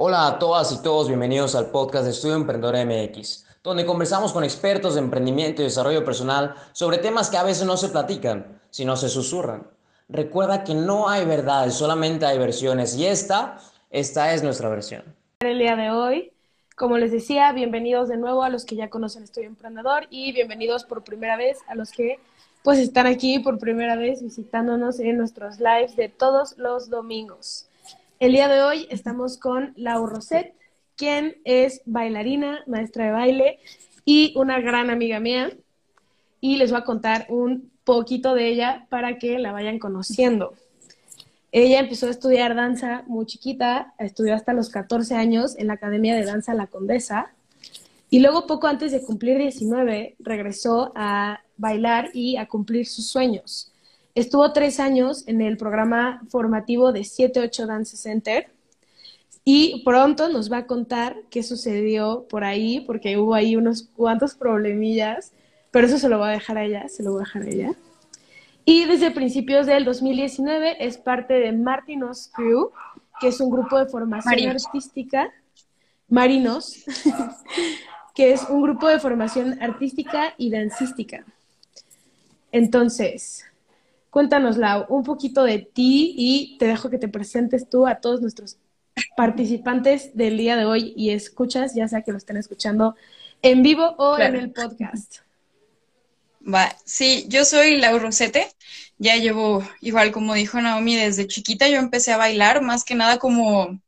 Hola a todas y todos, bienvenidos al podcast de Estudio Emprendedor MX, donde conversamos con expertos de emprendimiento y desarrollo personal sobre temas que a veces no se platican, sino se susurran. Recuerda que no hay verdades, solamente hay versiones y esta, esta es nuestra versión. El día de hoy, como les decía, bienvenidos de nuevo a los que ya conocen Estudio Emprendedor y bienvenidos por primera vez a los que pues están aquí por primera vez visitándonos en nuestros lives de todos los domingos. El día de hoy estamos con Lau Roset, quien es bailarina, maestra de baile y una gran amiga mía. Y les voy a contar un poquito de ella para que la vayan conociendo. Ella empezó a estudiar danza muy chiquita, estudió hasta los 14 años en la Academia de Danza La Condesa y luego poco antes de cumplir 19 regresó a bailar y a cumplir sus sueños. Estuvo tres años en el programa formativo de 78 Dance Center y pronto nos va a contar qué sucedió por ahí, porque hubo ahí unos cuantos problemillas, pero eso se lo voy a dejar a ella, se lo voy a dejar a ella. Y desde principios del 2019 es parte de Martinos Crew, que es un grupo de formación artística, Marinos, que es un grupo de formación artística y dancística. Entonces, Cuéntanos, Lau, un poquito de ti y te dejo que te presentes tú a todos nuestros participantes del día de hoy y escuchas, ya sea que lo estén escuchando en vivo o en el podcast. Va, sí, yo soy Lau Rosete, ya llevo, igual como dijo Naomi, desde chiquita yo empecé a bailar, más que nada como,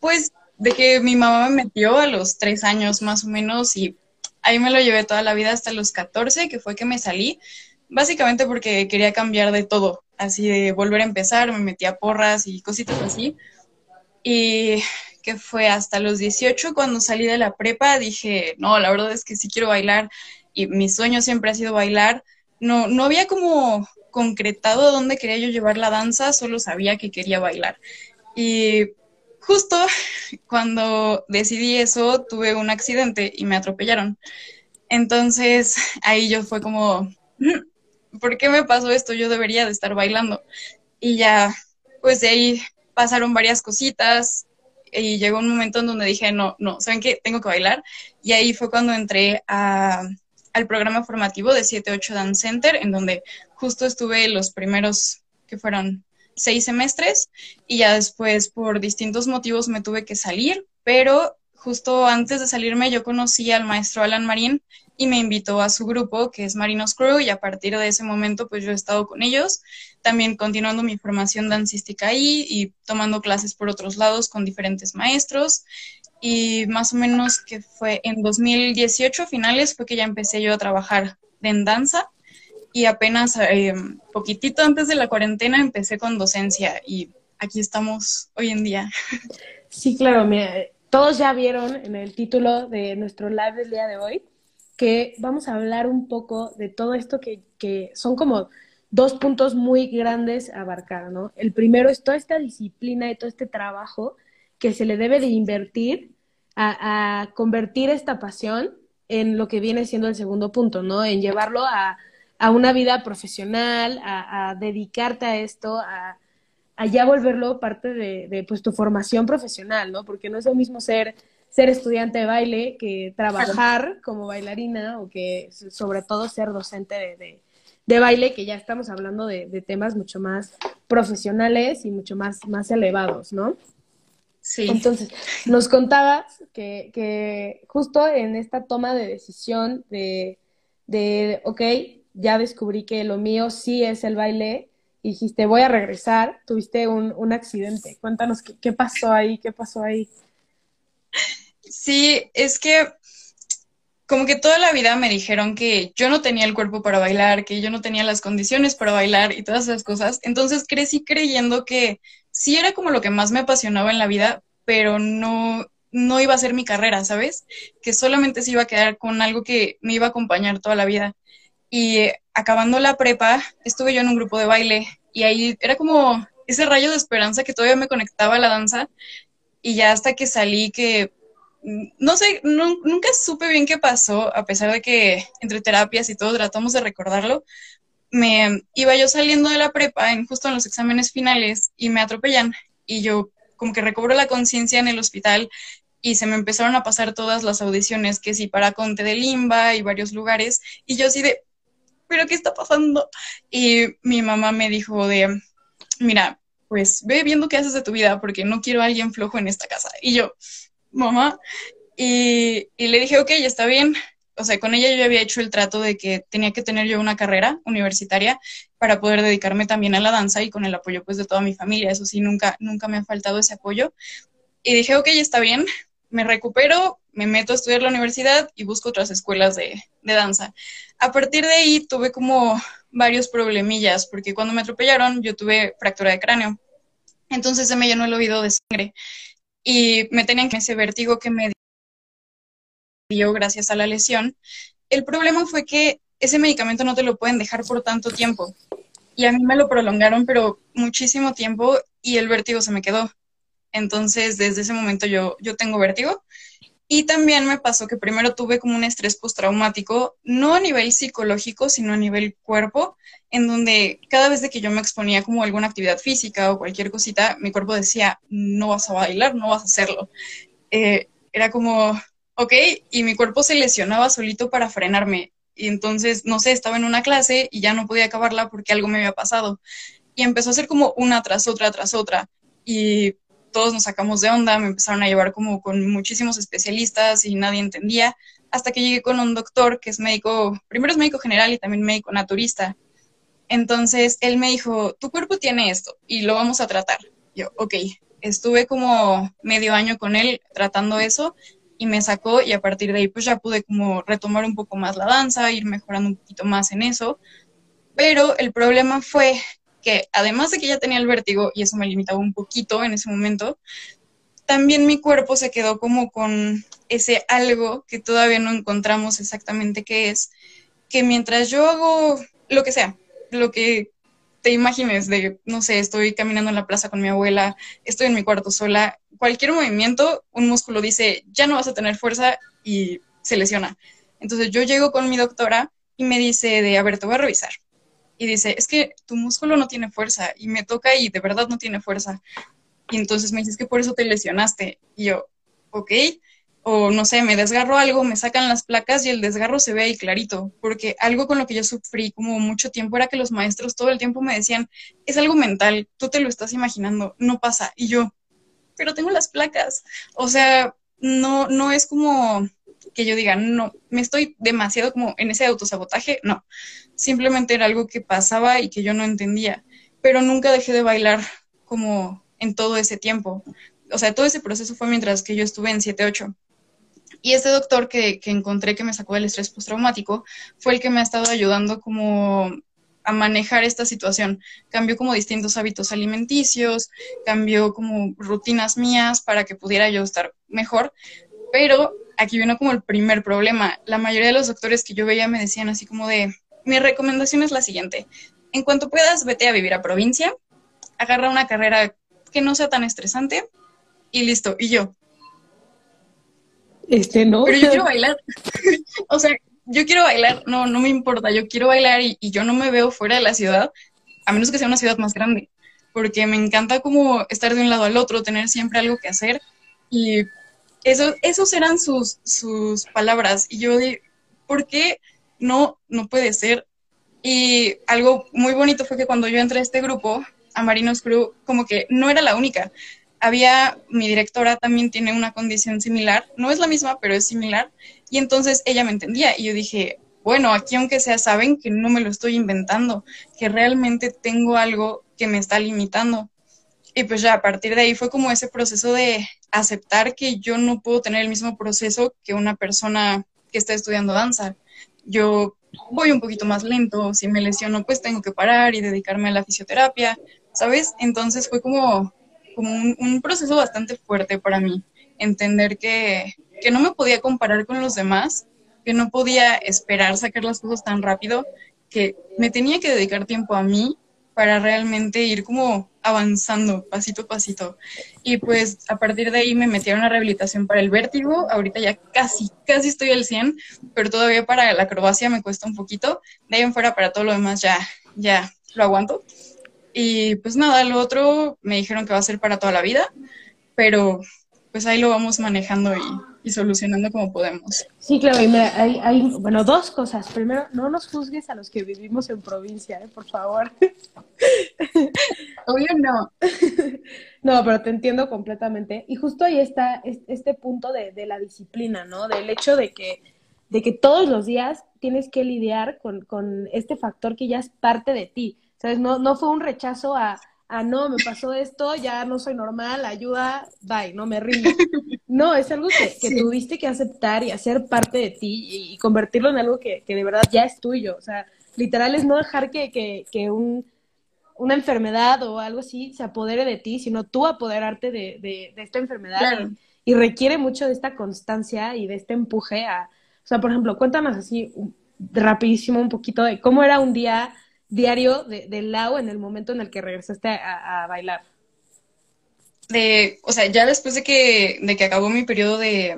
pues, de que mi mamá me metió a los tres años más o menos y ahí me lo llevé toda la vida hasta los 14, que fue que me salí, básicamente porque quería cambiar de todo, así de volver a empezar, me metía porras y cositas así. Y que fue hasta los 18 cuando salí de la prepa, dije, no, la verdad es que sí quiero bailar y mi sueño siempre ha sido bailar. No, no había como concretado dónde quería yo llevar la danza, solo sabía que quería bailar. Y justo cuando decidí eso, tuve un accidente y me atropellaron. Entonces ahí yo fue como, ¿por qué me pasó esto? Yo debería de estar bailando. Y ya, pues de ahí pasaron varias cositas y llegó un momento en donde dije, no, no, ¿saben qué? Tengo que bailar. Y ahí fue cuando entré al programa formativo de 7-8 Dance Center, en donde justo estuve los primeros, que fueron seis semestres, y ya después por distintos motivos me tuve que salir, pero justo antes de salirme yo conocí al maestro Alan Marín y me invitó a su grupo que es Marinos Crew y a partir de ese momento pues yo he estado con ellos, también continuando mi formación dancística ahí y tomando clases por otros lados con diferentes maestros y más o menos que fue en 2018 finales fue que ya empecé yo a trabajar en danza y apenas eh, poquitito antes de la cuarentena empecé con docencia y aquí estamos hoy en día. Sí, claro, mira, todos ya vieron en el título de nuestro live del día de hoy que vamos a hablar un poco de todo esto que, que son como dos puntos muy grandes a abarcar, ¿no? El primero es toda esta disciplina y todo este trabajo que se le debe de invertir a, convertir esta pasión en lo que viene siendo el segundo punto, ¿no? En llevarlo a, a una vida profesional, a, a dedicarte a esto, a, allá volverlo parte de, de pues, tu formación profesional, ¿no? Porque no es lo mismo ser, ser estudiante de baile que trabajar como bailarina o que sobre todo ser docente de, de, baile, que ya estamos hablando de, de, temas mucho más profesionales y mucho más, más elevados, ¿no? Sí. Entonces, nos contabas que, que justo en esta toma de decisión de, de, ok, ya descubrí que lo mío sí es el baile, dijiste, voy a regresar, tuviste un, un accidente. Cuéntanos qué, qué, pasó ahí, qué pasó ahí. Sí, es que como que toda la vida me dijeron que yo no tenía el cuerpo para bailar, que yo no tenía las condiciones para bailar y todas esas cosas. Entonces crecí creyendo que sí era como lo que más me apasionaba en la vida, pero no, no iba a ser mi carrera, ¿sabes? Que solamente se iba a quedar con algo que me iba a acompañar toda la vida. Y acabando la prepa, estuve yo en un grupo de baile y ahí era como ese rayo de esperanza que todavía me conectaba a la danza y ya hasta que salí que mm, no sé, nunca supe bien qué pasó, a pesar de que entre terapias y todo tratamos de recordarlo, me iba yo saliendo de la prepa en justo en los exámenes finales y me atropellan y yo como que recobró la conciencia en el hospital y se me empezaron a pasar todas las audiciones, que sí, para Conte de Limba y varios lugares, y yo así de, ¿pero qué está pasando? Y mi mamá me dijo de, mira, pues ve viendo qué haces de tu vida, porque no quiero a alguien flojo en esta casa. Y yo, mamá, y, y le dije, ok, está bien. O sea, con ella yo había hecho el trato de que tenía que tener yo una carrera universitaria para poder dedicarme también a la danza y con el apoyo pues de toda mi familia. Eso sí, nunca, nunca me ha faltado ese apoyo. Y dije, ok, está bien, me recupero, me meto a estudiar la universidad y busco otras escuelas de, danza. A partir de ahí tuve como varios problemillas, porque cuando me atropellaron yo tuve fractura de cráneo. Entonces se me llenó el oído de sangre y me tenían que ese vértigo que me dio gracias a la lesión. El problema fue que ese medicamento no te lo pueden dejar por tanto tiempo. Y a mí me lo prolongaron, pero muchísimo tiempo y el vértigo se me quedó. Entonces, desde ese momento yo, yo tengo vértigo. Y también me pasó que primero tuve como un estrés postraumático, no a nivel psicológico, sino a nivel cuerpo, en donde cada vez que yo me exponía como alguna actividad física o cualquier cosita, mi cuerpo decía, no vas a bailar, no vas a hacerlo. Eh, era como, ok, y mi cuerpo se lesionaba solito para frenarme. Y entonces, no sé, estaba en una clase y ya no podía acabarla porque algo me había pasado. Y empezó a ser como una tras otra, tras otra. Y todos nos sacamos de onda, me empezaron a llevar como con muchísimos especialistas y nadie entendía, hasta que llegué con un doctor que es médico, primero es médico general y también médico naturista. Entonces él me dijo, tu cuerpo tiene esto y lo vamos a tratar. Yo, ok, estuve como medio año con él tratando eso y me sacó y a partir de ahí pues ya pude como retomar un poco más la danza, ir mejorando un poquito más en eso. Pero el problema fue que además de que ya tenía el vértigo, y eso me limitaba un poquito en ese momento, también mi cuerpo se quedó como con ese algo que todavía no encontramos exactamente qué es, que mientras yo hago lo que sea, lo que te imagines de, no sé, estoy caminando en la plaza con mi abuela, estoy en mi cuarto sola, cualquier movimiento, un músculo dice, ya no vas a tener fuerza y se lesiona. Entonces yo llego con mi doctora y me dice de, a ver, te voy a revisar y dice, es que tu músculo no tiene fuerza y me toca y de verdad no tiene fuerza. Y entonces me dices que por eso te lesionaste. Y yo, ok, o no sé, me desgarro algo, me sacan las placas y el desgarro se ve ahí clarito, porque algo con lo que yo sufrí como mucho tiempo era que los maestros todo el tiempo me decían, es algo mental, tú te lo estás imaginando, no pasa. Y yo, pero tengo las placas. O sea, no, no es como que yo diga, no, me estoy demasiado como en ese autosabotaje, no, simplemente era algo que pasaba y que yo no entendía, pero nunca dejé de bailar como en todo ese tiempo. O sea, todo ese proceso fue mientras que yo estuve en 7-8. Y este doctor que, que encontré que me sacó del estrés postraumático fue el que me ha estado ayudando como a manejar esta situación. Cambió como distintos hábitos alimenticios, cambió como rutinas mías para que pudiera yo estar mejor, pero aquí vino como el primer problema. La mayoría de los doctores que yo veía me decían así como de, mi recomendación es la siguiente, en cuanto puedas, vete a vivir a provincia, agarra una carrera que no sea tan estresante y listo. Y yo. Este no. Pero yo quiero bailar. o sea, yo quiero bailar, no, no me importa, yo quiero bailar y, y, yo no me veo fuera de la ciudad, a menos que sea una ciudad más grande, porque me encanta como estar de un lado al otro, tener siempre algo que hacer y eso, esos eran sus, sus palabras. Y yo de, ¿por qué no, no puede ser? Y algo muy bonito fue que cuando yo entré a este grupo, a Marinos Crew, como que no era la única. Había, mi directora también tiene una condición similar, no es la misma, pero es similar, y entonces ella me entendía y yo dije, bueno, aquí aunque sea saben que no me lo estoy inventando, que realmente tengo algo que me está limitando. Y pues ya a partir de ahí fue como ese proceso de aceptar que yo no puedo tener el mismo proceso que una persona que está estudiando danza. Yo voy un poquito más lento, si me lesiono pues tengo que parar y dedicarme a la fisioterapia, ¿sabes? Entonces fue como, como un, proceso bastante fuerte para mí, entender que, que no me podía comparar con los demás, que no podía esperar sacar las cosas tan rápido, que me tenía que dedicar tiempo a mí para realmente ir como avanzando pasito a pasito. Y pues a partir de ahí me metieron a rehabilitación para el vértigo. Ahorita ya casi, casi estoy al 100, pero todavía para la acrobacia me cuesta un poquito. De ahí en fuera para todo lo demás ya, ya lo aguanto. Y pues nada, lo otro me dijeron que va a ser para toda la vida. pero pues ahí lo vamos manejando y, y solucionando como podemos. Sí, claro, y mira, hay, hay, bueno, dos cosas. Primero, no nos juzgues a los que vivimos en provincia, ¿eh? por favor. Obvio no. No, pero te entiendo completamente. Y justo ahí está este punto de, de la disciplina, ¿no? Del hecho de que, de que todos los días tienes que lidiar con, con este factor que ya es parte de ti. ¿Sabes? No, no fue un rechazo a, a no, me pasó esto, ya no soy normal, ayuda, bye, no me rindo. No, es algo que, que tuviste que aceptar y hacer parte de ti y, y convertirlo en algo que, que, de verdad ya es tuyo. O sea, literal es no dejar que, que, que un una enfermedad o algo así se apodere de ti, sino tú apoderarte de, de, de esta enfermedad. Claro. Y, y, requiere mucho de esta constancia y de este empuje a... O sea, por ejemplo, cuéntanos así rapidísimo un poquito de cómo era un día diario de, de Lau en el momento en el que regresaste a, a, bailar. De, o sea, ya después de que, de que acabó mi periodo de,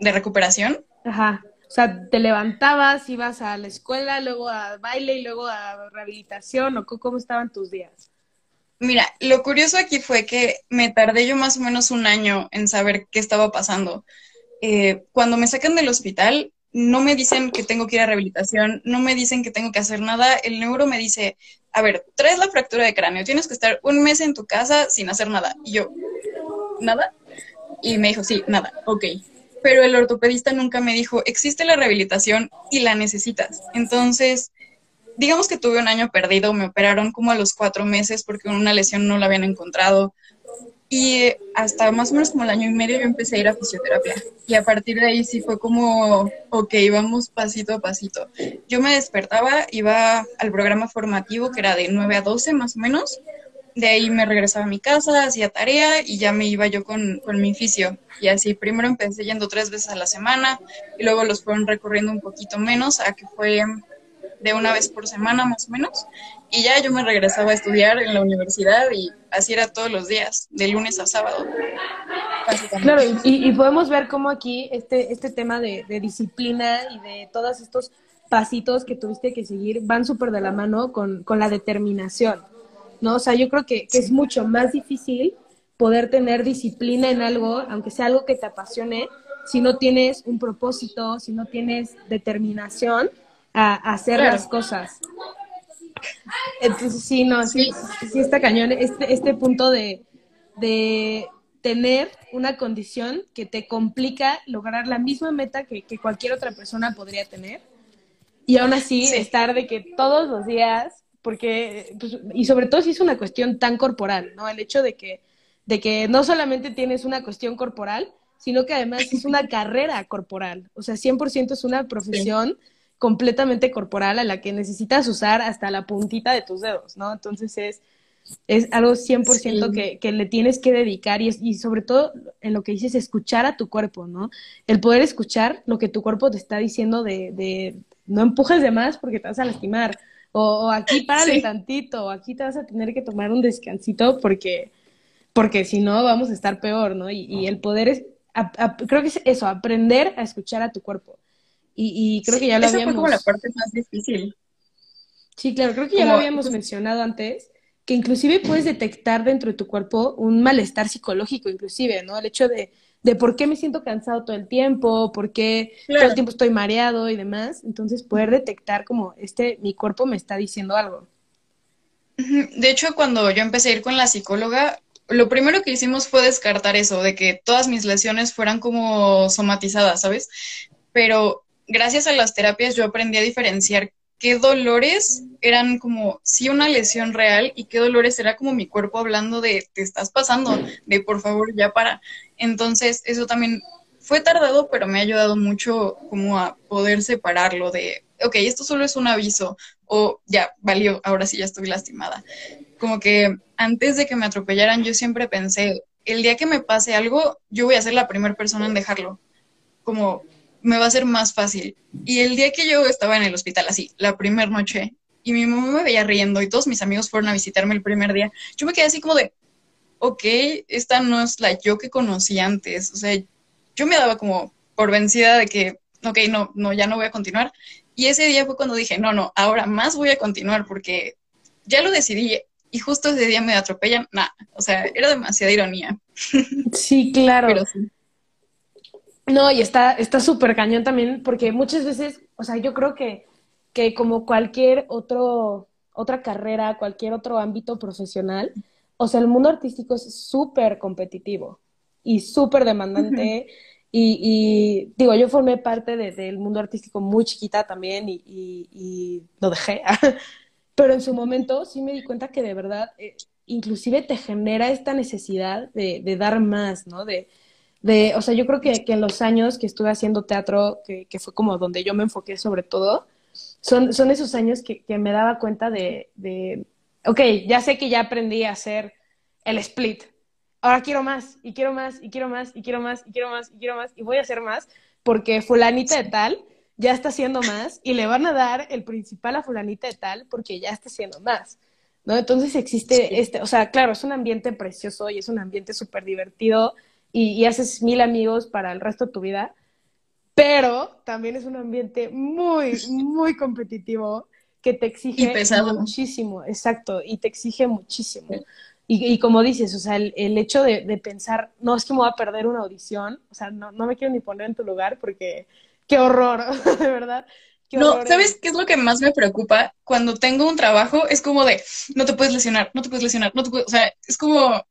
de recuperación. Ajá. O sea, te levantabas, ibas a la escuela, luego a baile y luego a rehabilitación, o cómo estaban tus días. Mira, lo curioso aquí fue que me tardé yo más o menos un año en saber qué estaba pasando. Eh, cuando me sacan del hospital, no me dicen que tengo que ir a rehabilitación, no me dicen que tengo que hacer nada. El neuro me dice, a ver, traes la fractura de cráneo, tienes que estar un mes en tu casa sin hacer nada. Y yo, ¿nada? Y me dijo, sí, nada, ok pero el ortopedista nunca me dijo, existe la rehabilitación y la necesitas. Entonces, digamos que tuve un año perdido, me operaron como a los cuatro meses porque una lesión no la habían encontrado. Y hasta más o menos como el año y medio yo empecé a ir a fisioterapia. Y a partir de ahí sí fue como, ok, vamos pasito a pasito. Yo me despertaba, iba al programa formativo que era de 9 a 12 más o menos de ahí me regresaba a mi casa, hacía tarea y ya me iba yo con, con, mi fisio. Y así, primero empecé yendo tres veces a la semana y luego los fueron recorriendo un poquito menos, a que fue de una vez por semana más o menos. Y ya yo me regresaba a estudiar en la universidad y así era todos los días, de lunes a sábado. Claro, y, y, podemos ver cómo aquí este, este tema de, de disciplina y de todos estos pasitos que tuviste que seguir van súper de la mano con, con la determinación. ¿no? O sea, yo creo que, que, es mucho más difícil poder tener disciplina en algo, aunque sea algo que te apasione, si no tienes un propósito, si no tienes determinación a, a hacer claro. las cosas. Entonces, sí, no, sí, sí está cañón. Este, este punto de, de tener una condición que te complica lograr la misma meta que, que cualquier otra persona podría tener. Y aún así, sí. estar de que todos los días porque, pues, y sobre todo si es una cuestión tan corporal, ¿no? El hecho de que, de que no solamente tienes una cuestión corporal, sino que además es una carrera corporal, o sea, 100% es una profesión sí. Completamente corporal a la que necesitas usar hasta la puntita de tus dedos, ¿no? Entonces es, es algo 100% sí. que, que, le tienes que dedicar y, y sobre todo en lo que dices, escuchar a tu cuerpo, ¿no? El poder escuchar lo que tu cuerpo te está diciendo de, de no empujes de más porque te vas a lastimar, o, o aquí párale sí. tantito, o aquí te vas a tener que tomar un descansito porque, porque si no vamos a estar peor, ¿no? Y, y el poder es, a, a, creo que es eso, aprender a escuchar a tu cuerpo. Y, y creo sí, que ya lo habíamos... fue como la parte más difícil. Sí, claro, creo que ya como... lo habíamos mencionado antes, que inclusive puedes detectar dentro de tu cuerpo un malestar psicológico, inclusive, ¿no? El hecho de, de por qué me siento cansado todo el tiempo, por qué claro. todo el tiempo estoy mareado y demás. Entonces, poder detectar como este, mi cuerpo me está diciendo algo. De hecho, cuando yo empecé a ir con la psicóloga, lo primero que hicimos fue descartar eso, de que todas mis lesiones fueran como somatizadas, ¿sabes? Pero gracias a las terapias yo aprendí a diferenciar qué dolores eran como sí una lesión real y qué dolores era como mi cuerpo hablando de te estás pasando, de por favor ya para. Entonces eso también fue tardado, pero me ha ayudado mucho como a poder separarlo de, ok, esto solo es un aviso o ya, valió, ahora sí ya estoy lastimada. Como que antes de que me atropellaran yo siempre pensé, el día que me pase algo, yo voy a ser la primera persona en dejarlo. Como me va a ser más fácil. Y el día que yo estaba en el hospital, así, la primera noche, y mi mamá me veía riendo y todos mis amigos fueron a visitarme el primer día, yo me quedé así como de, ok, esta no es la yo que conocí antes. O sea, yo me daba como por vencida de que, ok, no, no, ya no voy a continuar. Y ese día fue cuando dije, no, no, ahora más voy a continuar porque ya lo decidí y justo ese día me atropellan, nada, o sea, era demasiada ironía. Sí, claro. No, y está súper cañón también, porque muchas veces, o sea, yo creo que, que como cualquier otro, otra carrera, cualquier otro ámbito profesional, o sea, el mundo artístico es súper competitivo y súper demandante. y, digo, yo formé parte del mundo artístico muy chiquita también y, y, lo dejé. Pero en su momento sí me di cuenta que de verdad, eh, inclusive te genera esta necesidad de, de dar más, ¿no? De, de, o sea, yo creo que, que, en los años que estuve haciendo teatro, que, que, fue como donde yo me enfoqué sobre todo, son, son esos años que, que me daba cuenta de, de, ok, ya sé que ya aprendí a hacer el split, ahora quiero más, y quiero más, y quiero más, y quiero más, y quiero más, y quiero más, y voy a hacer más, porque fulanita de tal ya está haciendo más, y le van a dar el principal a fulanita de tal porque ya está haciendo más. ¿No? Entonces existe este, o sea, claro, es un ambiente precioso y es un ambiente súper divertido y, haces mil amigos para el resto de tu vida, pero también es un ambiente muy, muy competitivo que te exige muchísimo, exacto, y te exige muchísimo. Y, como dices, o sea, el, hecho de, pensar, no es que me voy a perder una audición, o sea, no, no me quiero ni poner en tu lugar porque qué horror, de verdad. no, ¿sabes qué es lo que más me preocupa? Cuando tengo un trabajo, es como de, no te puedes lesionar, no te puedes lesionar, no te puedes, o sea, es como,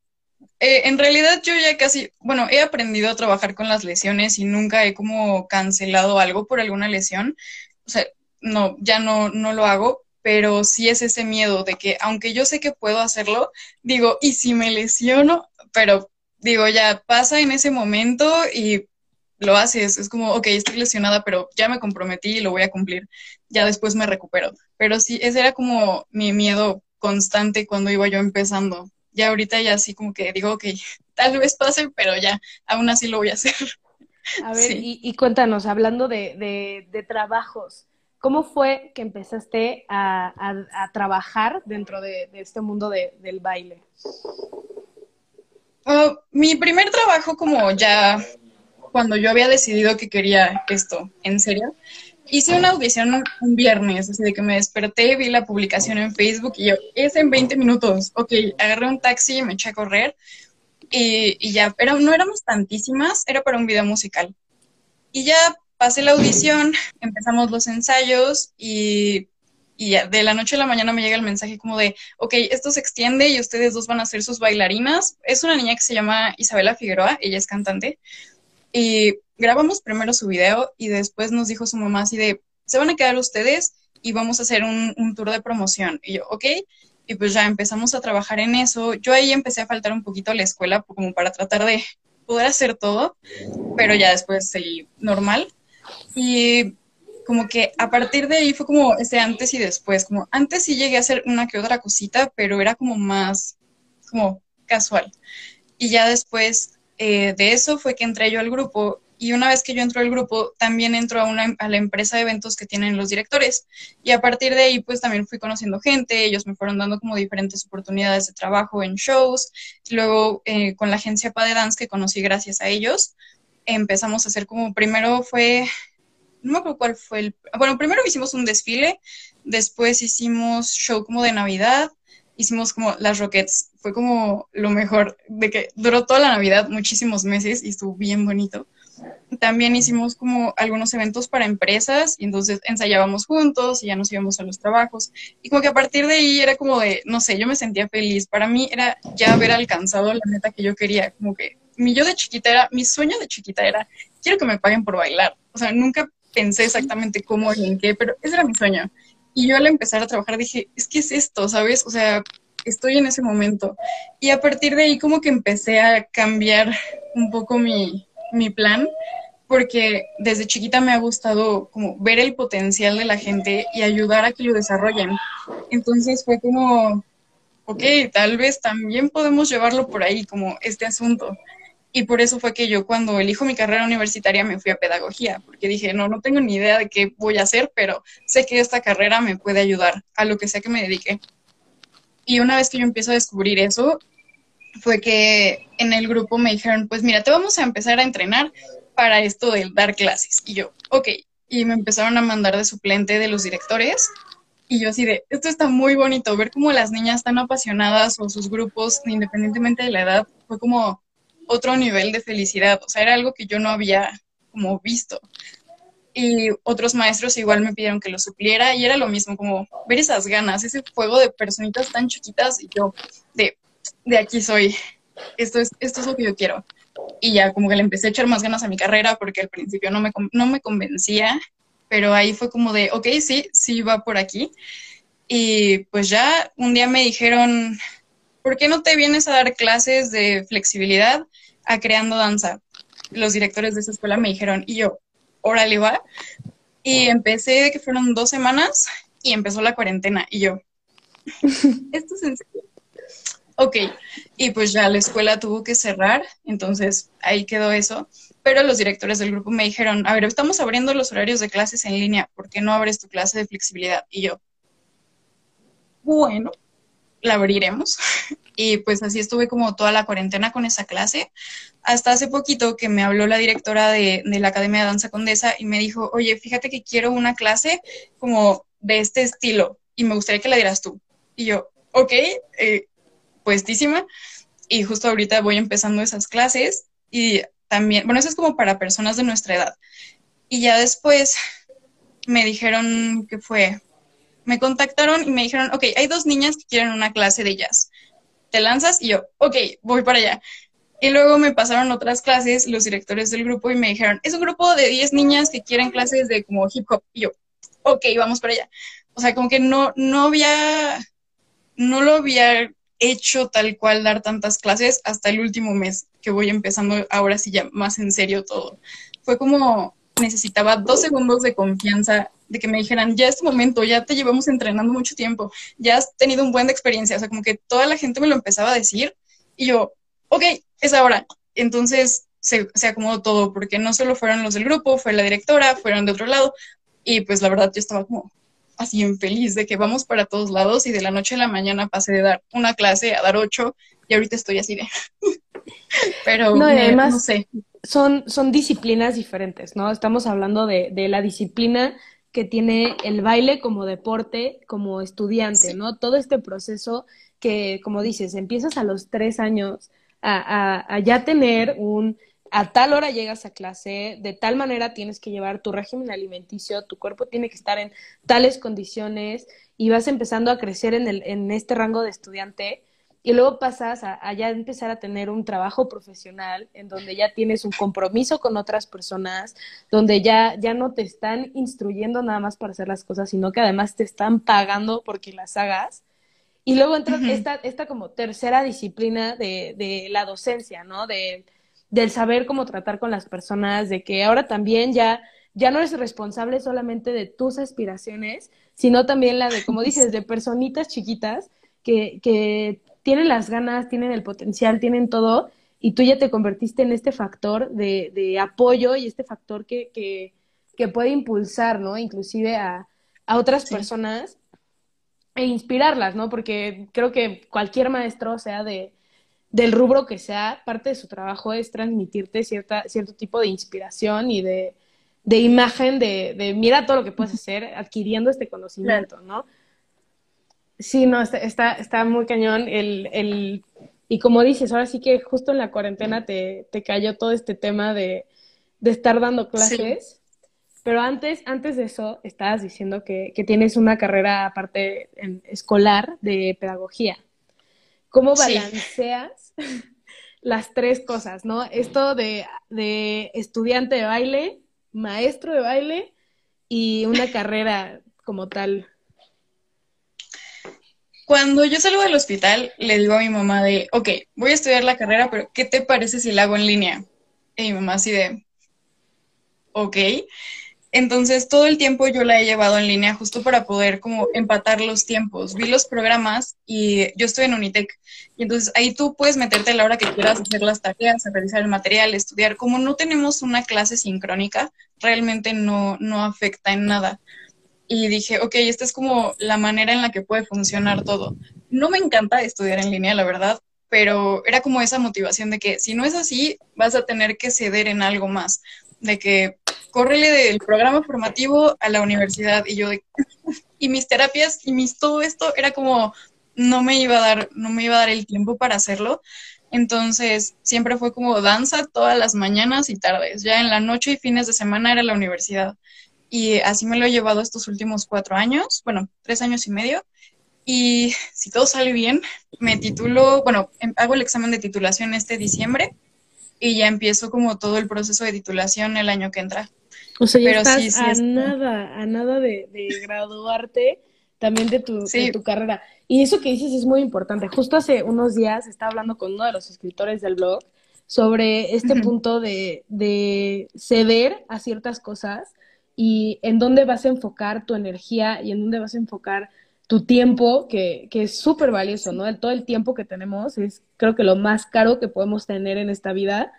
eh, en realidad yo ya casi, bueno, he aprendido a trabajar con las lesiones y nunca he como cancelado algo por alguna lesión. O sea, no, ya no, no lo hago, pero sí es ese miedo de que aunque yo sé que puedo hacerlo, digo, ¿y si me lesiono? Pero digo, ya pasa en ese momento y lo haces. Es como, ok, estoy lesionada, pero ya me comprometí y lo voy a cumplir. Ya después me recupero. Pero sí, ese era como mi miedo constante cuando iba yo empezando ya ahorita ya así como que digo, ok, tal vez pase, pero ya, aún así lo voy a hacer. A ver, y, cuéntanos, hablando de, de, trabajos, ¿cómo fue que empezaste a, a, trabajar dentro de, este mundo del baile? Oh, mi primer trabajo como ya cuando yo había decidido que quería esto, en serio, hice una audición un viernes, así de que me desperté, vi la publicación en Facebook y yo, es en 20 minutos. Ok, agarré un taxi y me eché a correr y, ya, pero no éramos tantísimas, era para un video musical. Y ya pasé la audición, empezamos los ensayos y, y ya de la noche a la mañana me llega el mensaje como de, ok, esto se extiende y ustedes dos van a ser sus bailarinas. Es una niña que se llama Isabela Figueroa, ella es cantante. Y grabamos primero su video y después nos dijo su mamá así de, se van a quedar ustedes y vamos a hacer un, tour de promoción. Y yo, ok, y pues ya empezamos a trabajar en eso. Yo ahí empecé a faltar un poquito a la escuela como para tratar de poder hacer todo, pero ya después seguí normal. Y como que a partir de ahí fue como ese antes y después, como antes sí llegué a hacer una que otra cosita, pero era como más, como casual. Y ya después eh, de eso fue que entré yo al grupo y una vez que yo entro al grupo, también entro a, una, a la empresa de eventos que tienen los directores. Y a partir de ahí, pues también fui conociendo gente, ellos me fueron dando como diferentes oportunidades de trabajo en shows. Luego, eh, con la agencia Pade Dance, que conocí gracias a ellos, empezamos a hacer como, primero fue, no me acuerdo cuál fue el, bueno, primero hicimos un desfile, después hicimos show como de Navidad, hicimos como las Rockets, fue como lo mejor, de que duró toda la Navidad, muchísimos meses y estuvo bien bonito también hicimos como algunos eventos para empresas y entonces ensayábamos juntos y ya nos íbamos a los trabajos. Y como que a partir de ahí era como de, no sé, yo me sentía feliz. Para mí era ya haber alcanzado la meta que yo quería. Como que mi yo de chiquita era, mi sueño de chiquita era, quiero que me paguen por bailar. O sea, nunca pensé exactamente cómo y en qué, pero ese era mi sueño. Y yo al empezar a trabajar dije, es que es esto, ¿sabes? O sea, estoy en ese momento. Y a partir de ahí como que empecé a cambiar un poco mi, mi plan porque desde chiquita me ha gustado como ver el potencial de la gente y ayudar a que lo desarrollen. Entonces fue como, ok, tal vez también podemos llevarlo por ahí, como este asunto. Y por eso fue que yo cuando elijo mi carrera universitaria me fui a pedagogía, porque dije, no, no tengo ni idea de qué voy a hacer, pero sé que esta carrera me puede ayudar a lo que sea que me dedique. Y una vez que yo empiezo a descubrir eso, fue que en el grupo me dijeron, pues mira, te vamos a empezar a entrenar para esto de dar clases. Y yo, ok. Y me empezaron a mandar de suplente de los directores. Y yo así de, esto está muy bonito, ver cómo las niñas están apasionadas o sus grupos, independientemente de la edad, fue como, otro nivel de felicidad, o sea, era algo que yo no había como visto. Y otros maestros igual me pidieron que lo supliera y era lo mismo, como ver esas ganas, ese fuego de personitas tan chiquitas y yo de, de aquí soy, esto es, esto es lo que yo quiero. Y ya como que le empecé a echar más ganas a mi carrera porque al principio no me, no me convencía, pero ahí fue como de, ok, sí, sí va por aquí. Y pues ya un día me dijeron, ¿por qué no te vienes a dar clases de flexibilidad a creando danza? Los directores de esa escuela me dijeron, y yo, órale va. Y empecé de que fueron dos semanas y empezó la cuarentena. Y yo, esto es en serio. Ok, y pues ya la escuela tuvo que cerrar, entonces ahí quedó eso. Pero los directores del grupo me dijeron, a ver, estamos abriendo los horarios de clases en línea, ¿por qué no abres tu clase de flexibilidad? Y yo, bueno, la abriremos. Y pues así estuve como toda la cuarentena con esa clase. Hasta hace poquito que me habló la directora de, la Academia de Danza Condesa y me dijo, oye, fíjate que quiero una clase como de este estilo y me gustaría que la dieras tú. Y yo, ok, eh, puestísima. Y justo ahorita voy empezando esas clases y también, bueno, eso es como para personas de nuestra edad. Y ya después me dijeron que fue me contactaron y me dijeron, ok, hay dos niñas que quieren una clase de jazz. ¿Te lanzas? Y yo, ok, voy para allá. Y luego me pasaron otras clases los directores del grupo y me dijeron, es un grupo de 10 niñas que quieren clases de como hip hop. Y yo, ok, vamos para allá. O sea, como que no, no había, no lo había hecho tal cual dar tantas clases hasta el último mes que voy empezando ahora sí ya más en serio todo. Fue como necesitaba dos segundos de confianza de que me dijeran, ya es tu momento, ya te llevamos entrenando mucho tiempo, ya has tenido un buen de experiencia, o sea, como que toda la gente me lo empezaba a decir y yo, ok, es ahora. Entonces se, se acomodó todo, porque no solo fueron los del grupo, fue la directora, fueron de otro lado, y pues la verdad yo estaba como así en feliz de que vamos para todos lados y de la noche a la mañana pasé de dar una clase a dar ocho y ahorita estoy así de... Pero no, además, no sé. Son, son disciplinas diferentes, ¿no? Estamos hablando de, de la disciplina que tiene el baile como deporte, como estudiante, ¿no? Todo este proceso que, como dices, empiezas a los tres años a, ya tener un, a tal hora llegas a clase, de tal manera tienes que llevar tu régimen alimenticio, tu cuerpo tiene que estar en tales condiciones y vas empezando a crecer en, el, en este rango de estudiante y luego pasas a, ya empezar a tener un trabajo profesional en donde ya tienes un compromiso con otras personas, donde ya, ya no te están instruyendo nada más para hacer las cosas, sino que además te están pagando porque las hagas. Y luego entra esta, esta como tercera disciplina de, de la docencia, ¿no? De, del saber cómo tratar con las personas, de que ahora también ya, ya no eres responsable solamente de tus aspiraciones, sino también la de, como dices, de personitas chiquitas que, que tienen las ganas, tienen el potencial, tienen todo, y tú ya te convertiste en este factor de, de apoyo y este factor que, que, que, puede impulsar, ¿no? Inclusive a, a otras personas e inspirarlas, ¿no? Porque creo que cualquier maestro, sea de, del rubro que sea, parte de su trabajo es transmitirte cierta, cierto tipo de inspiración y de, de imagen de, de, mira todo lo que puedes hacer adquiriendo este conocimiento, ¿no? Sí, no, está, está, muy cañón. El, el, y como dices, ahora sí que justo en la cuarentena te, te cayó todo este tema de, de estar dando clases. Pero antes, antes de eso, estabas diciendo que, que tienes una carrera aparte en, escolar de pedagogía. ¿Cómo balanceas las tres cosas, no? Esto de, de estudiante de baile, maestro de baile y una carrera como tal. Cuando yo salgo del hospital, le digo a mi mamá de, ok, voy a estudiar la carrera, pero ¿qué te parece si la hago en línea? Y mi mamá así de, ok. Entonces, todo el tiempo yo la he llevado en línea justo para poder como empatar los tiempos. Vi los programas y yo estoy en Unitec. Y entonces ahí tú puedes meterte a la hora que quieras, hacer las tareas, realizar el material, estudiar. Como no tenemos una clase sincrónica, realmente no, no afecta en nada y dije, ok, esta es como la manera en la que puede funcionar todo. No me encanta estudiar en línea, la verdad, pero era como esa motivación de que si no es así, vas a tener que ceder en algo más, de que córrele del programa formativo a la universidad y yo de, y mis terapias y mis todo esto era como no me iba a dar no me iba a dar el tiempo para hacerlo. Entonces, siempre fue como danza todas las mañanas y tardes. Ya en la noche y fines de semana era la universidad. Y así me lo he llevado estos últimos cuatro años, bueno, tres años y medio. Y si todo sale bien, me titulo, bueno, em, hago el examen de titulación este diciembre y ya empiezo como todo el proceso de titulación el año que entra. O sea, ya estás a nada, a nada de, graduarte también de tu, de tu carrera. Y eso que dices es muy importante. Justo hace unos días estaba hablando con uno de los escritores del blog sobre este punto de, de ceder a ciertas cosas y en dónde vas a enfocar tu energía y en dónde vas a enfocar tu tiempo, que, que es súper valioso, ¿no? El, todo el tiempo que tenemos es creo que lo más caro que podemos tener en esta vida.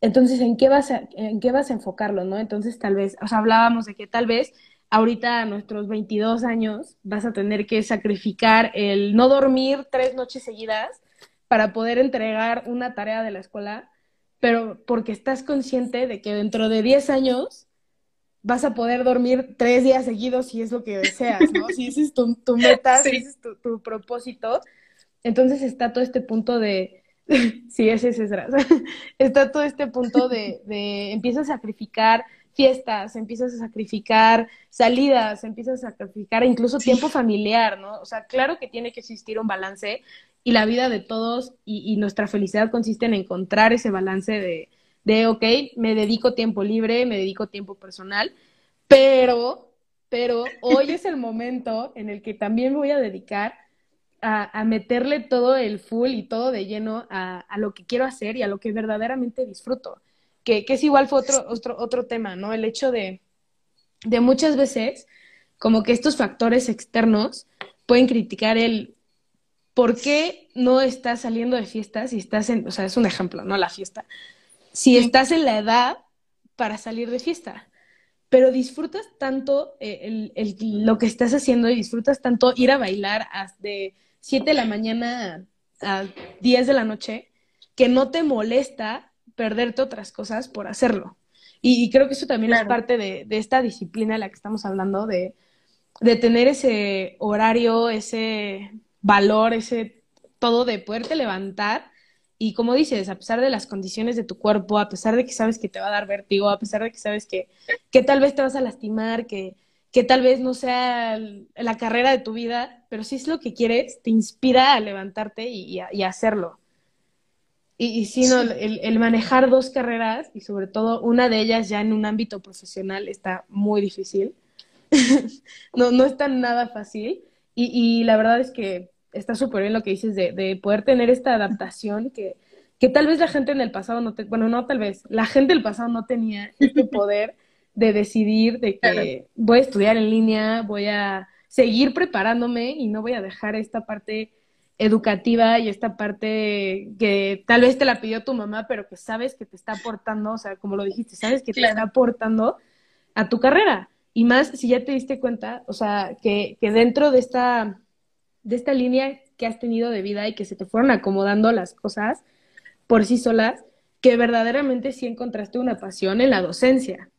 Entonces, ¿en qué vas a, en qué vas a enfocarlo, no? Entonces, tal vez, o sea, hablábamos de que tal vez ahorita a nuestros 22 años vas a tener que sacrificar el no dormir tres noches seguidas para poder entregar una tarea de la escuela, pero porque estás consciente de que dentro de 10 años vas a poder dormir tres días seguidos si es lo que deseas, ¿no? Si ese es tu, tu meta, si ese es tu, propósito. Entonces está todo este punto de, sí, ese es está todo este punto de, de empiezas a sacrificar fiestas, empiezas a sacrificar salidas, empiezas a sacrificar incluso tiempo familiar, ¿no? O sea, claro que tiene que existir un balance y la vida de todos y nuestra felicidad consiste en encontrar ese balance de, de, ok, me dedico tiempo libre, me dedico tiempo personal, pero, pero hoy es el momento en el que también me voy a dedicar a, meterle todo el full y todo de lleno a, lo que quiero hacer y a lo que verdaderamente disfruto. Que, que es igual fue otro, otro, otro tema, ¿no? El hecho de, de muchas veces, como que estos factores externos pueden criticar el por qué no estás saliendo de fiestas y estás en, o sea, es un ejemplo, ¿no? La fiesta si estás en la edad para salir de fiesta. Pero disfrutas tanto eh, el, lo que estás haciendo y disfrutas tanto ir a bailar de 7 de la mañana a 10 de la noche que no te molesta perderte otras cosas por hacerlo. Y, creo que eso también es parte de, esta disciplina de la que estamos hablando, de, de tener ese horario, ese valor, ese todo de poderte levantar y como dices, a pesar de las condiciones de tu cuerpo, a pesar de que sabes que te va a dar vértigo, a pesar de que sabes que, que tal vez te vas a lastimar, que, que tal vez no sea la carrera de tu vida, pero si es lo que quieres, te inspira a levantarte y, a, hacerlo. Y, y si no, el, el, manejar dos carreras y sobre todo una de ellas ya en un ámbito profesional está muy difícil. no, no está nada fácil. Y, y la verdad es que está súper bien lo que dices de, de, poder tener esta adaptación que, que tal vez la gente en el pasado no te, bueno, no tal vez, la gente del pasado no tenía este poder de decidir de que voy a estudiar en línea, voy a seguir preparándome y no voy a dejar esta parte educativa y esta parte que tal vez te la pidió tu mamá, pero que sabes que te está aportando, o sea, como lo dijiste, sabes que te está aportando a tu carrera. Y más si ya te diste cuenta, o sea, que, que dentro de esta de esta línea que has tenido de vida y que se te fueron acomodando las cosas por sí solas, que verdaderamente sí encontraste una pasión en la docencia,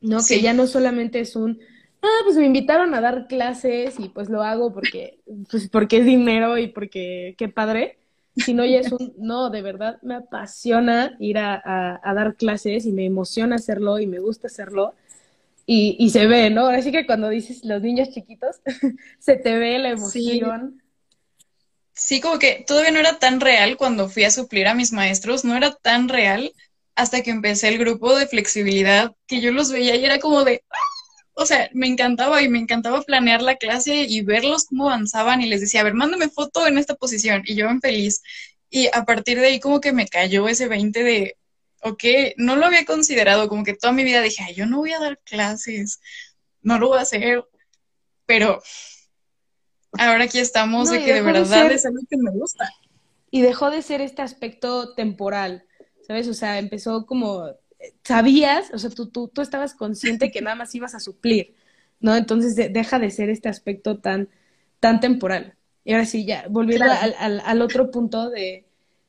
¿no? Que ya no solamente es un, ah, pues me invitaron a dar clases y pues lo hago porque, pues porque es dinero y porque qué padre, sino ya es un, no, de verdad me apasiona ir a, a dar clases y me emociona hacerlo y me gusta hacerlo y, y se ve, ¿no? Así que cuando dices los niños chiquitos, se te ve la emoción. Sí. como que todavía no era tan real cuando fui a suplir a mis maestros, no era tan real hasta que empecé el grupo de flexibilidad, que yo los veía y era como de, ¡ah! o sea, me encantaba y me encantaba planear la clase y verlos cómo avanzaban y les decía, a ver, mándame foto en esta posición y yo en feliz. Y a partir de ahí como que me cayó ese 20 de, ok, no lo había considerado, como que toda mi vida dije, yo no voy a dar clases, no lo voy a hacer, pero ahora aquí estamos de que de verdad es algo que me gusta. Y dejó de ser este aspecto temporal, ¿sabes? O sea, empezó como, sabías, o sea, tú, tú, tú estabas consciente que nada más ibas a suplir, ¿no? Entonces deja de ser este aspecto tan, tan temporal. Y ahora sí, ya, volviendo al, al, al otro punto de,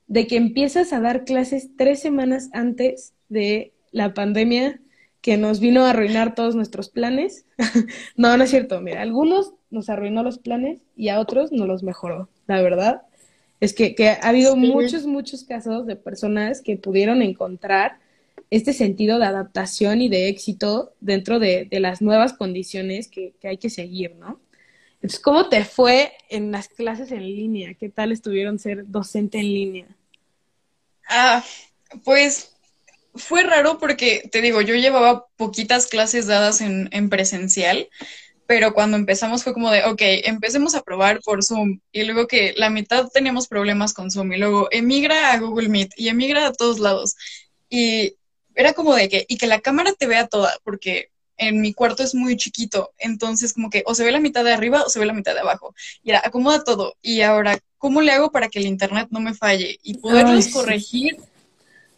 de que empiezas a dar clases tres semanas antes de la pandemia que nos vino a arruinar todos nuestros planes. no, no es cierto. Mira, algunos nos arruinó los planes y a otros nos los mejoró, la verdad. Es que, que ha habido muchos, muchos casos de personas que pudieron encontrar este sentido de adaptación y de éxito dentro de, de las nuevas condiciones que, que, hay que seguir, ¿no? Entonces, ¿cómo te fue en las clases en línea? ¿Qué tal estuvieron ser docente en línea? Ah, pues fue raro porque, te digo, yo llevaba poquitas clases dadas en, en presencial, pero cuando empezamos fue como de, ok, empecemos a probar por Zoom y luego que la mitad teníamos problemas con Zoom y luego emigra a Google Meet y emigra a todos lados. Y era como de que, y que la cámara te vea toda, porque en mi cuarto es muy chiquito, entonces como que o se ve la mitad de arriba o se ve la mitad de abajo. Y era, acomoda todo. Y ahora, ¿cómo le hago para que el internet no me falle? Y poderlos Ay, corregir.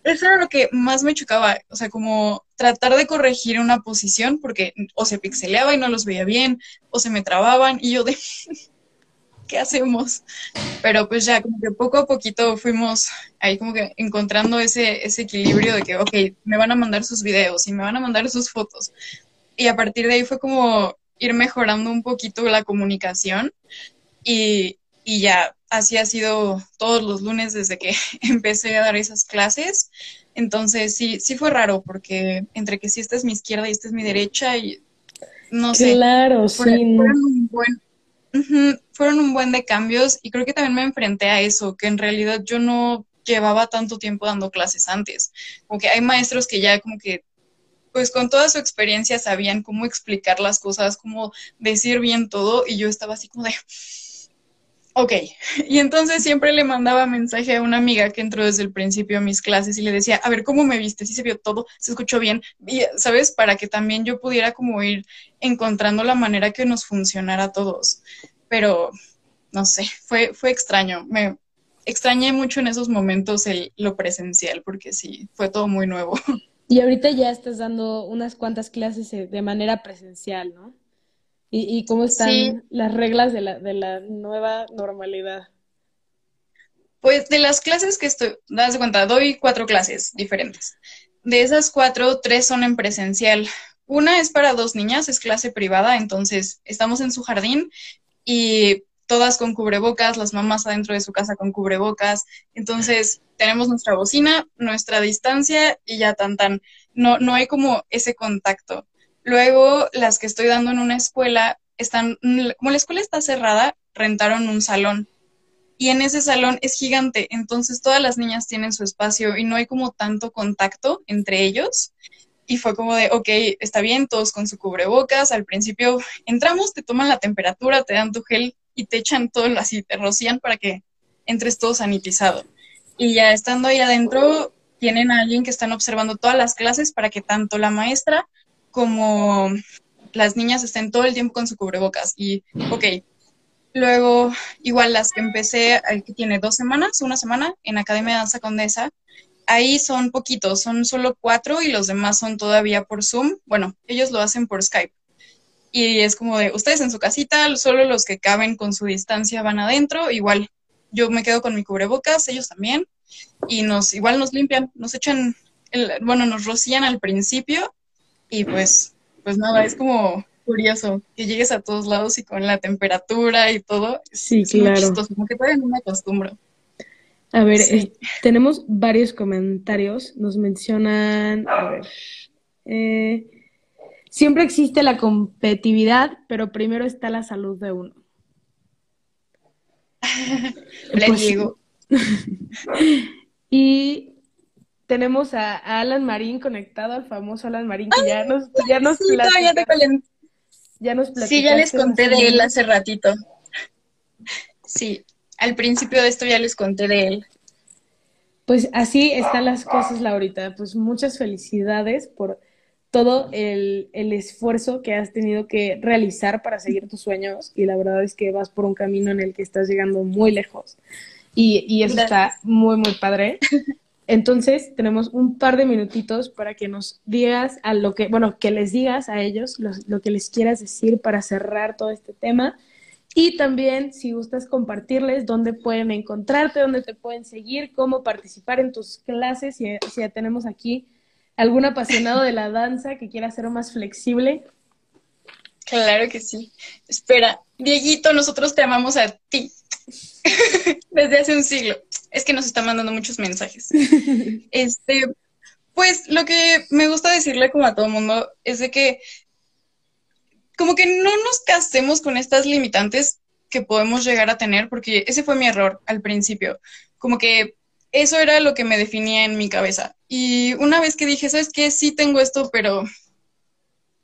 Eso era lo que más me chocaba, o sea, como tratar de corregir una posición porque o se pixeleaba y no los veía bien, o se me trababan y yo de, ¿qué hacemos? Pero pues ya como que poco a poquito fuimos ahí como que encontrando ese, ese equilibrio de que, ok, me van a mandar sus videos y me van a mandar sus fotos. Y a partir de ahí fue como ir mejorando un poquito la comunicación y, y ya así ha sido todos los lunes desde que empecé a dar esas clases. Entonces sí, sí fue raro porque entre que sí esta es mi izquierda y esta es mi derecha y no sé. Claro, sí. Fueron un buen, uh -huh, fueron un buen de cambios y creo que también me enfrenté a eso, que en realidad yo no llevaba tanto tiempo dando clases antes. Como que hay maestros que ya como que pues con toda su experiencia sabían cómo explicar las cosas, cómo decir bien todo y yo estaba así como de, ok. Y entonces siempre le mandaba mensaje a una amiga que entró desde el principio a mis clases y le decía, a ver, ¿cómo me viste? ¿Sí se vio todo? ¿Se escuchó bien? ¿sabes? Para que también yo pudiera como ir encontrando la manera que nos funcionara a todos. Pero, no sé, fue, fue extraño. Me extrañé mucho en esos momentos el, lo presencial porque sí, fue todo muy nuevo. Y ahorita ya estás dando unas cuantas clases eh, de manera presencial, ¿no? ¿Y, y cómo están sí. las reglas de la, de la nueva normalidad? Pues de las clases que estoy, das cuenta, doy cuatro clases diferentes. De esas cuatro, tres son en presencial. Una es para dos niñas, es clase privada, entonces estamos en su jardín y todas con cubrebocas, las mamás adentro de su casa con cubrebocas. Entonces, tenemos nuestra bocina, nuestra distancia y ya tan tan. No, no hay como ese contacto. Luego, las que estoy dando en una escuela, están, como la escuela está cerrada, rentaron un salón. Y en ese salón es gigante, entonces todas las niñas tienen su espacio y no hay como tanto contacto entre ellos. Y fue como de, ok, está bien, todos con su cubrebocas. Al principio entramos, te toman la temperatura, te dan tu gel y te echan todo así, te rocían para que entres todo sanitizado. Y ya estando ahí adentro, tienen a alguien que están observando todas las clases para que tanto la maestra como las niñas estén todo el tiempo con su cubrebocas. Y, ok, luego, igual las que empecé, que tiene dos semanas, una semana, en Academia de Danza Condesa, ahí son poquitos, son solo cuatro y los demás son todavía por Zoom. Bueno, ellos lo hacen por Skype. Y es como de, ustedes en su casita, solo los que caben con su distancia van adentro, igual yo me quedo con mi cubrebocas, ellos también, y nos, igual nos limpian, nos echan, el, bueno, nos rocían al principio, y pues, pues nada, es como curioso que llegues a todos lados y con la temperatura y todo, sí, es claro. muy chistoso, como que todavía no me acostumbro. A ver, sí. eh, tenemos varios comentarios, nos mencionan, a ver, eh, Siempre existe la competitividad, pero primero está la salud de uno. Le pues, digo. y tenemos a Alan Marín conectado, al famoso Alan Marín, que ya nos, ya nos sí, ya, te ya nos Sí, ya les conté de él hace ratito. Sí, al principio de esto ya les conté de él. Pues así están las cosas, Laurita. Pues muchas felicidades por todo el, el, esfuerzo que has tenido que realizar para seguir tus sueños y la verdad es que vas por un camino en el que estás llegando muy lejos y, y eso Gracias. está muy, muy padre. Entonces, tenemos un par de minutitos para que nos digas a lo que, bueno, que les digas a ellos lo, que les quieras decir para cerrar todo este tema. Y también, si gustas compartirles dónde pueden encontrarte, dónde te pueden seguir, cómo participar en tus clases, si, si ya tenemos aquí algún apasionado de la danza que quiera ser más flexible? Claro que sí. Espera, Dieguito, nosotros te amamos a ti. desde hace un siglo. Es que nos está mandando muchos mensajes. Este, pues lo que me gusta decirle como a todo el mundo es de que como que no nos casemos con estas limitantes que podemos llegar a tener, porque ese fue mi error al principio. Como que eso era lo que me definía en mi cabeza. Y una vez que dije, ¿sabes qué? Sí tengo esto, pero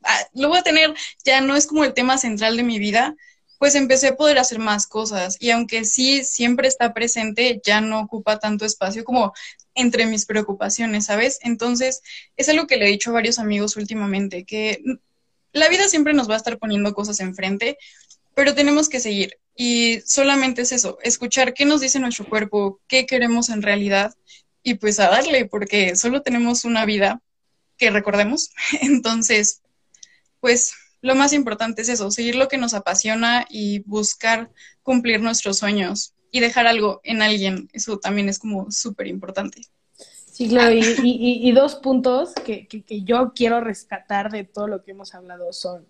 ah, lo voy a tener, ya no es como el tema central de mi vida, pues empecé a poder hacer más cosas. Y aunque sí siempre está presente, ya no ocupa tanto espacio como entre mis preocupaciones, ¿sabes? Entonces, es algo que le he dicho a varios amigos últimamente, que la vida siempre nos va a estar poniendo cosas enfrente, pero tenemos que seguir. Y solamente es eso, escuchar qué nos dice nuestro cuerpo, qué queremos en realidad y pues a darle, porque solo tenemos una vida que recordemos. Entonces, pues lo más importante es eso, seguir lo que nos apasiona y buscar cumplir nuestros sueños y dejar algo en alguien. Eso también es como súper importante. Sí, claro, y, dos puntos que, que, yo quiero rescatar de todo lo que hemos hablado son,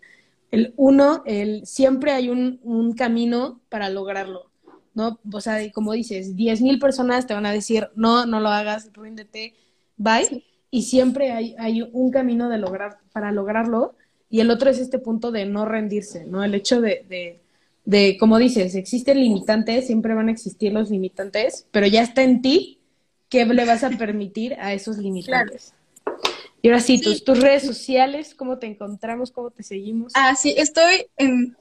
el uno, el siempre hay un, un camino para lograrlo, ¿no? O sea, como dices, diez mil personas te van a decir, no, no lo hagas, ríndete, bye, y siempre hay, hay un camino de lograr, para lograrlo, y el otro es este punto de no rendirse, ¿no? El hecho de, de, de como dices, existen limitantes, siempre van a existir los limitantes, pero ya está en ti ¿qué le vas a permitir a esos limitantes? Y ahora sí, Tus, tus redes sociales, ¿cómo te encontramos? ¿Cómo te seguimos? Ah, sí, estoy en,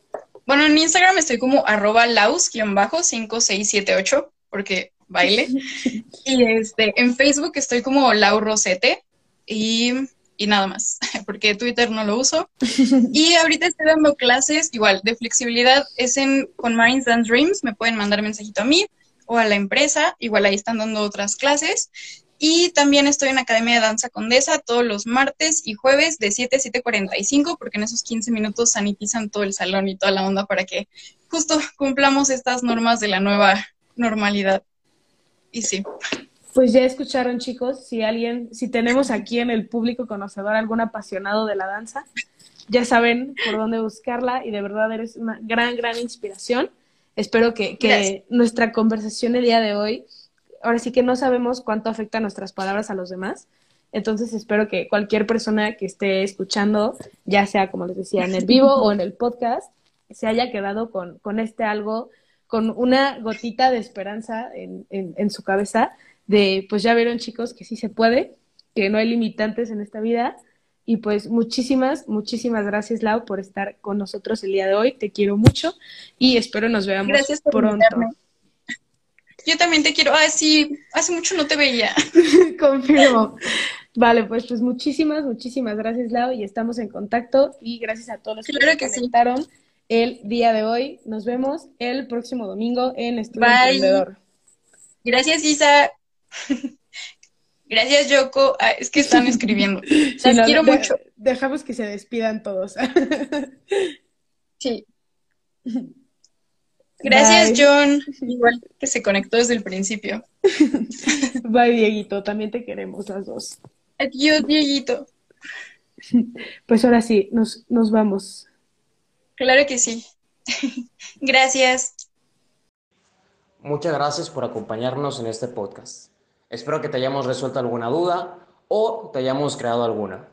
bueno, en Instagram estoy como arroba laus-5678, porque baile. y este, en Facebook estoy como Lau Rosete y, y nada más, porque Twitter no lo uso. y ahorita estoy dando clases, igual, de flexibilidad, es en con Minds and Dreams, me pueden mandar mensajito a mí o a la empresa, igual ahí están dando otras clases. Y también estoy en Academia de Danza Condesa todos los martes y jueves de 7 a 7.45, porque en esos 15 minutos sanitizan todo el salón y toda la onda para que justo cumplamos estas normas de la nueva normalidad. Y sí. Pues ya escucharon, chicos, si alguien, si tenemos aquí en el público conocedor algún apasionado de la danza, ya saben por dónde buscarla y de verdad eres una gran, gran inspiración. Espero que, nuestra conversación el día de hoy, ahora sí que no sabemos cuánto afecta nuestras palabras a los demás, entonces espero que cualquier persona que esté escuchando, ya sea como les decía en el vivo o en el podcast, se haya quedado con, con este algo, con una gotita de esperanza en, en, en su cabeza de, pues ya vieron chicos que sí se puede, que no hay limitantes en esta vida y pues muchísimas, muchísimas gracias, Lau, por estar con nosotros el día de hoy. Te quiero mucho y espero nos veamos gracias pronto. Yo también te quiero. Ay, sí, hace mucho no te veía. Confirmo. Vale, pues, pues muchísimas, muchísimas gracias, Lau, y estamos en contacto. Y gracias a todos los que, que comentaron el día de hoy. Nos vemos el próximo domingo en Estudio Emprendedor. Gracias, Isa. Gracias, Yoko. Ah, es que están escribiendo. Te quiero mucho. Dejamos que se despidan todos. sí. Gracias, John. Igual que se conectó desde el principio. Bye, Dieguito. También te queremos las dos. Adiós, Dieguito. Pues ahora sí, nos, nos vamos. Claro que sí. gracias. Muchas gracias por acompañarnos en este podcast. Espero que te hayamos resuelto alguna duda o te hayamos creado alguna.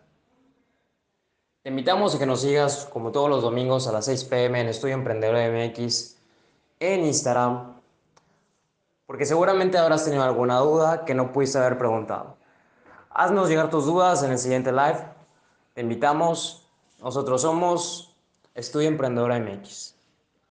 Te invitamos a que nos sigas como todos los domingos a las 6 pm en Estudio Emprendedor MX en Instagram, porque seguramente habrás tenido alguna duda que no pudiste haber preguntado. Haznos llegar tus dudas en el siguiente live. Te invitamos. Nosotros somos Estudio Emprendedor MX.